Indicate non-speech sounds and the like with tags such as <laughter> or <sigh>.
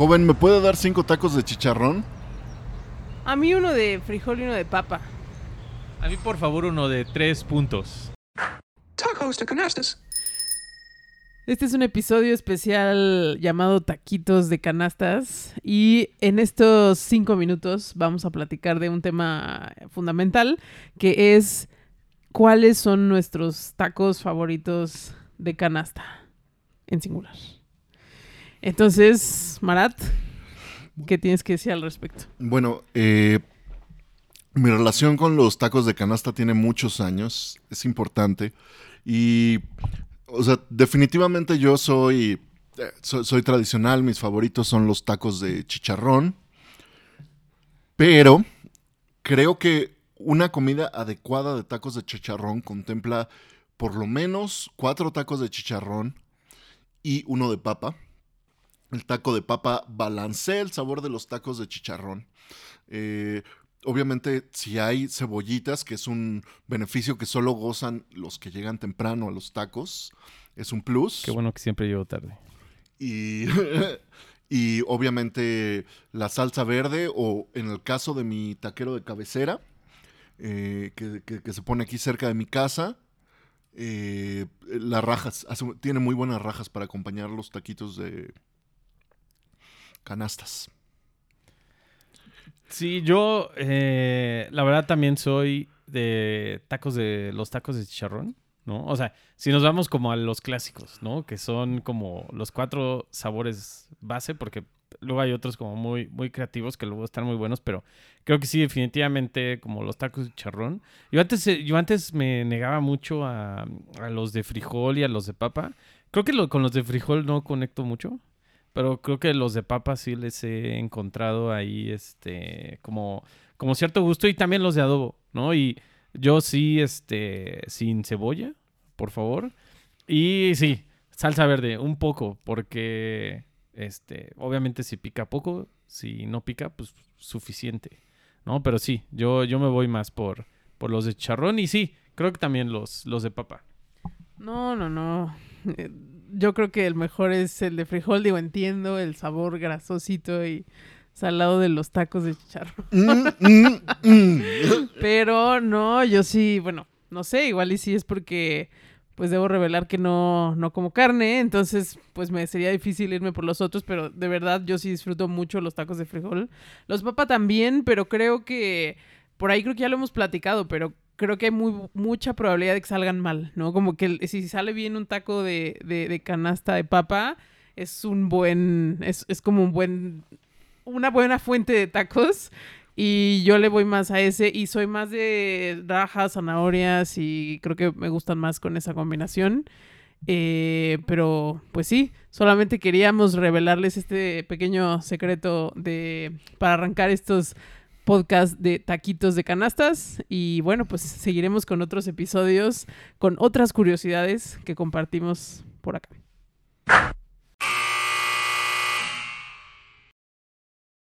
Joven, ¿me puede dar cinco tacos de chicharrón? A mí uno de frijol y uno de papa. A mí, por favor, uno de tres puntos. Tacos de canastas. Este es un episodio especial llamado Taquitos de Canastas y en estos cinco minutos vamos a platicar de un tema fundamental que es cuáles son nuestros tacos favoritos de canasta en singular. Entonces, Marat, ¿qué tienes que decir al respecto? Bueno, eh, mi relación con los tacos de canasta tiene muchos años, es importante. Y, o sea, definitivamente yo soy, eh, so- soy tradicional, mis favoritos son los tacos de chicharrón. Pero creo que una comida adecuada de tacos de chicharrón contempla por lo menos cuatro tacos de chicharrón y uno de papa. El taco de papa balancea el sabor de los tacos de chicharrón. Eh, obviamente, si hay cebollitas, que es un beneficio que solo gozan los que llegan temprano a los tacos, es un plus. Qué bueno que siempre llego tarde. Y, <laughs> y obviamente la salsa verde, o en el caso de mi taquero de cabecera, eh, que, que- que se pone aquí cerca de mi casa, eh, las rajas, hace- tiene muy buenas rajas para acompañar los taquitos de canastas. Sí, yo eh, la verdad también soy de tacos de los tacos de chicharrón, ¿no? O sea, si nos vamos como a los clásicos, ¿no? Que son como los cuatro sabores base, porque luego hay otros como muy, muy creativos que luego están muy buenos, pero creo que sí, definitivamente como los tacos de chicharrón. Yo antes, eh, yo antes me negaba mucho a, a los de frijol y a los de papa. Creo que lo- con los de frijol no conecto mucho. Pero creo que los de papa sí les he encontrado ahí, este, como, como cierto gusto y también los de adobo, ¿no? Y yo sí, este, sin cebolla, por favor. Y sí, salsa verde, un poco, porque, este, obviamente si pica poco, si no pica, pues suficiente, ¿no? Pero sí, yo, yo me voy más por, por los de charrón y sí, creo que también los, los de papa. No, no, no. Yo creo que el mejor es el de frijol. Digo, entiendo el sabor grasosito y salado de los tacos de chicharrón. Mm, mm, mm. <laughs> Pero no, yo sí, bueno, no sé, igual y sí es porque pues debo revelar que no, no como carne, entonces pues me sería difícil irme por los otros, pero de verdad yo sí disfruto mucho los tacos de frijol. Los papa también, pero creo que por ahí creo que ya lo hemos platicado, pero creo que hay muy, mucha probabilidad de que salgan mal, ¿no? Como que si sale bien un taco de, de, de canasta de papa, es un buen, es, es como un buen, una buena fuente de tacos. Y yo le voy más a ese y soy más de rajas, zanahorias y creo que me gustan más con esa combinación. Eh, pero pues sí, solamente queríamos revelarles este pequeño secreto de para arrancar estos podcasts de taquitos de canastas y bueno, pues seguiremos con otros episodios con otras curiosidades que compartimos por acá.